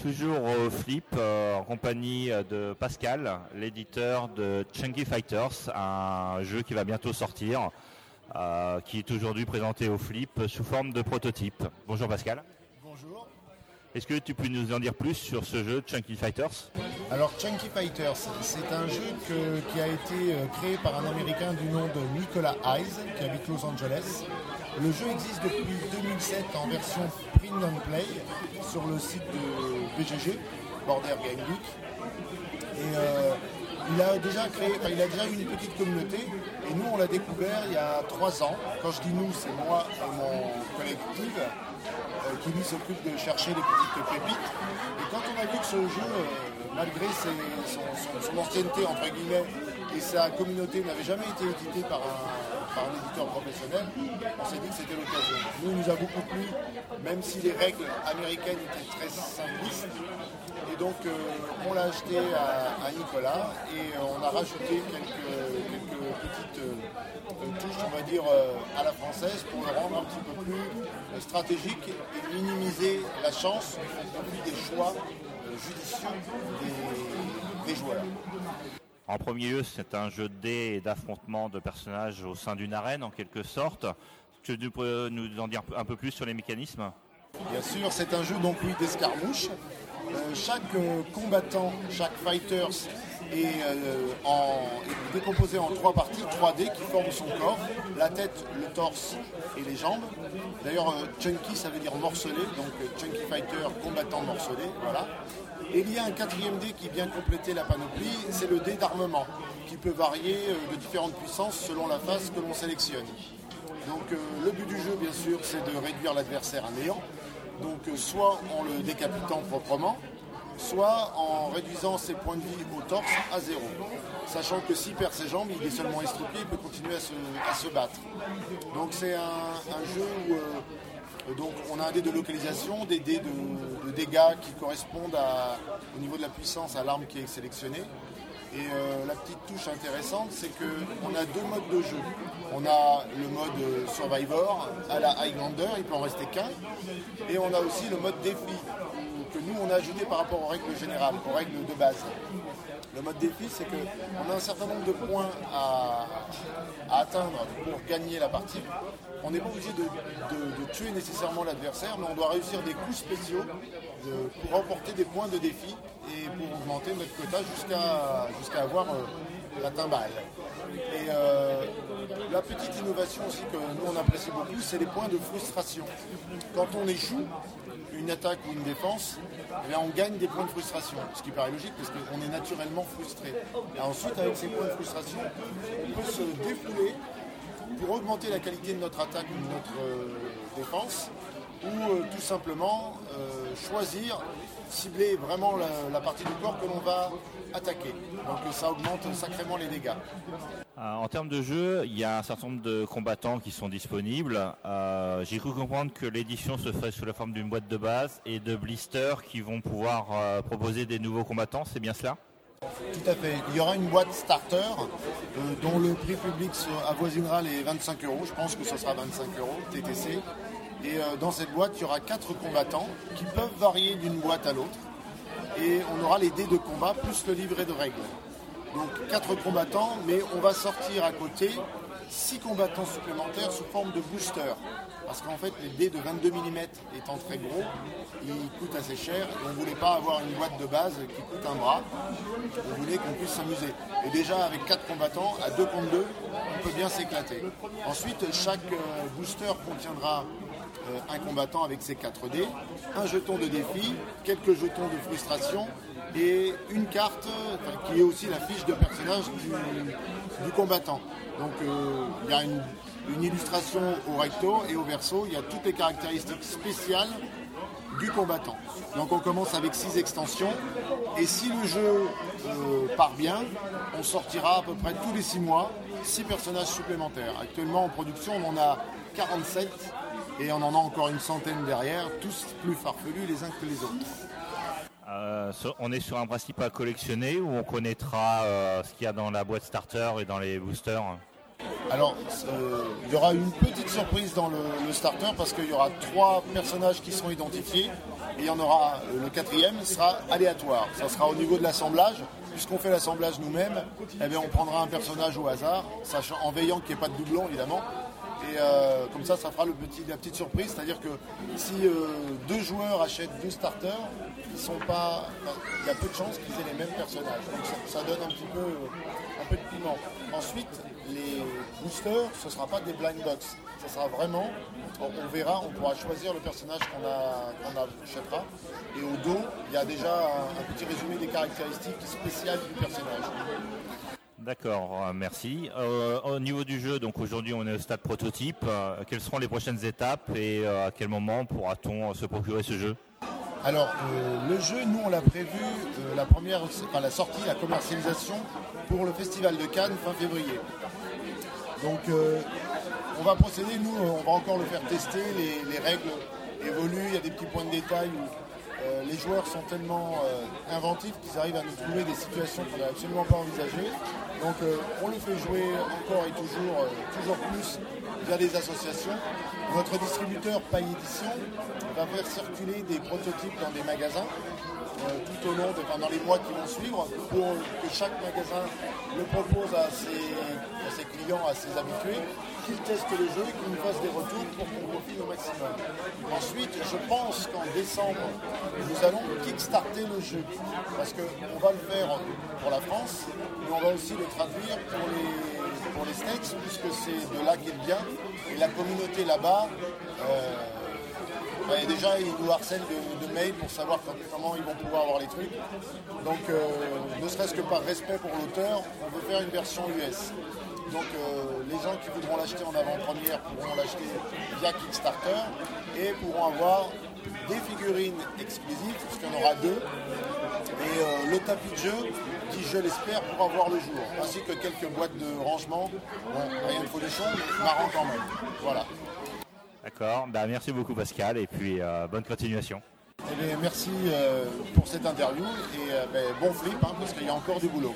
toujours au Flip euh, en compagnie de Pascal, l'éditeur de Chunky Fighters, un jeu qui va bientôt sortir, euh, qui est aujourd'hui présenté au Flip sous forme de prototype. Bonjour Pascal. Est-ce que tu peux nous en dire plus sur ce jeu Chunky Fighters? Alors Chunky Fighters, c'est un jeu qui a été euh, créé par un Américain du nom de Nicolas Hayes, qui habite Los Angeles. Le jeu existe depuis 2007 en version print and play sur le site de BGG, Border Game Geek. Et euh, il a déjà créé, il a déjà une petite communauté et nous on l'a découvert il y a trois ans. Quand je dis nous, c'est moi et mon collectif euh, qui lui s'occupe de chercher les petites pépites. Et quand on a vu que ce jeu, euh, malgré son, ancienneté entre guillemets et sa communauté n'avait jamais été édité par un, éditeur professionnel, on s'est dit que c'était l'occasion. Nous, nous a beaucoup plu, même si les règles américaines étaient très simplistes. Et donc, euh, on l'a acheté à, Nicolas et on a rajouté quelques, petites euh, touches, on va dire, euh, à la française pour le rendre un petit peu plus stratégique et minimiser la chance au des choix judicieux des joueurs. En premier lieu, c'est un jeu de dés et d'affrontement de personnages au sein d'une arène, en quelque sorte. Tu peux nous en dire un peu plus sur les mécanismes? Bien sûr, c'est un jeu donc d'escarmouche. Euh, chaque euh, combattant, chaque fighter est, euh, décomposé en trois parties, 3D qui forment son corps, la tête, le torse et les jambes. D'ailleurs, chunky ça veut dire morcelé, donc chunky fighter, combattant morcelé, voilà. Et il y a un quatrième dé qui vient compléter la panoplie, c'est le dé d'armement, qui peut varier euh, de différentes puissances selon la phase que l'on sélectionne. Donc euh, le but du jeu, bien sûr, c'est de réduire l'adversaire à néant. Donc euh, soit en le décapitant proprement, soit en réduisant ses points de vie au torse à zéro. Sachant que s'il perd ses jambes, il est seulement estropié, il peut continuer à se, battre. Donc c'est un, jeu où donc on a un dé de localisation, des dés de, dégâts qui correspondent au niveau de la puissance à l'arme qui est sélectionnée. Et euh, la petite touche intéressante, c'est qu'on a deux modes de jeu. On a le mode Survivor à la Highlander, il peut en rester qu'un. Et on a aussi le mode défi, que nous on a ajouté par rapport aux règles générales, aux règles de base. Le mode défi, c'est qu'on a un certain nombre de points à, atteindre pour gagner la partie. On n'est pas obligé de, tuer nécessairement l'adversaire, mais on doit réussir des coups spéciaux pour remporter des points de défi et pour augmenter notre quota jusqu'à avoir euh, la timbale. Et euh, la petite innovation aussi que nous on apprécie beaucoup, c'est les points de frustration. Quand on échoue, une attaque ou une défense, eh on gagne des points de frustration. Ce qui paraît logique parce qu'on est naturellement frustré. Et ensuite, avec ces points de frustration, on peut se défouler pour augmenter la qualité de notre attaque ou de notre euh, défense, ou euh, tout simplement euh, choisir, cibler vraiment la, partie du corps que l'on va attaquer. Donc ça augmente sacrément les dégâts. En termes de jeu, il y a un certain nombre de combattants qui sont disponibles. J'ai cru comprendre que l'édition se ferait sous la forme d'une boîte de base et de blisters qui vont pouvoir proposer des nouveaux combattants, c'est bien cela? Tout à fait. Il y aura une boîte starter euh, dont le prix public avoisinera les 25 euros. Je pense que ce sera 25 euros TTC. Et euh, dans cette boîte, il y aura quatre combattants qui peuvent varier d'une boîte à l'autre. Et on aura les dés de combat plus le livret de règles. Donc quatre combattants, mais on va sortir à côté six combattants supplémentaires sous forme de booster. Parce qu'en fait, les dés de 22 mm étant très gros, ils coûtent assez cher. On ne voulait pas avoir une boîte de base qui coûte un bras. On voulait qu'on puisse s'amuser. Et déjà, avec 4 combattants, à 2 contre 2, on peut bien s'éclater. Ensuite, chaque euh, booster contiendra euh, un combattant avec ses 4 dés, un jeton de défi, quelques jetons de frustration et une carte qui est aussi la fiche de personnage du, combattant. Donc euh, il y a une illustration au recto et au verso. Il y a toutes les caractéristiques spéciales du combattant. Donc on commence avec 6 extensions et si le jeu euh, part bien, on sortira à peu près tous les 6 mois 6 personnages supplémentaires. Actuellement en production on en a 47 et on en a encore une centaine derrière, tous plus farfelus les uns que les autres. Euh, on est sur un principe à collectionner où on connaîtra euh, ce qu'il y a dans la boîte starter et dans les boosters? Alors, euh, il y aura une petite surprise dans le, starter parce qu'il y aura trois personnages qui seront identifiés et il y en aura le quatrième sera aléatoire. Ça sera au niveau de l'assemblage. Puisqu'on fait l'assemblage nous-mêmes, eh on prendra un personnage au hasard, en veillant qu'il n'y ait pas de doublon évidemment. Et euh, comme ça, ça fera le petit, la petite surprise. C'est-à-dire que si euh, deux joueurs achètent deux starters, ils sont pas, il y a peu de chances qu'ils aient les mêmes personnages. Donc ça, donne un petit peu, un peu de piment. Ensuite, les boosters, ce ne sera pas des blind box. Ce sera vraiment, on, verra, on pourra choisir le personnage qu'on achètera. Et au dos, il y a déjà un petit résumé des caractéristiques spéciales du personnage. D'accord, euh, merci. Euh, au niveau du jeu, donc aujourd'hui on est au stade prototype. Euh, quelles seront les prochaines étapes et à quel moment pourra-t-on se procurer ce jeu? Alors le jeu, nous on l'a prévu la première, la sortie, la commercialisation pour le festival de Cannes fin février. Donc on va procéder, nous on va encore le faire tester, les, les règles évoluent, il y a des petits points de détail euh, les joueurs sont tellement euh, inventifs qu'ils arrivent à nous trouver des situations qu'on n'a absolument pas envisagées. Donc euh, on le fait jouer encore et toujours, toujours plus via des associations. Notre distributeur Paille Édition va faire circuler des prototypes dans des magasins tout au long, de, dans les mois qui vont suivre, pour que chaque magasin le propose à ses clients, à ses habitués qu'ils testent le jeu et qu'ils nous fassent des retours pour qu'on profite au maximum. Ensuite, je pense qu'en décembre, nous allons kickstarter le jeu. Parce qu'on va le faire pour la France, mais on va aussi le traduire pour les, pour les States, puisque c'est de là qu'est bien. Et la communauté là-bas, euh, déjà, ils nous harcèlent de, mails pour savoir comment ils vont pouvoir avoir les trucs. Donc, euh, ne serait-ce que par respect pour l'auteur, on veut faire une version US. Donc euh, les gens qui voudront l'acheter en avant-première pourront l'acheter via Kickstarter et pourront avoir des figurines exclusives, puisqu'il y en aura deux, et euh, le tapis de jeu qui, je l'espère, pourra voir le jour, ainsi que quelques boîtes de rangement. Rien de folichon, mais marrant quand même. Voilà. D'accord, bah, merci beaucoup Pascal, et puis euh, bonne continuation. Eh merci pour cette interview et ben, bon flip, hein, parce qu'il y a encore du boulot.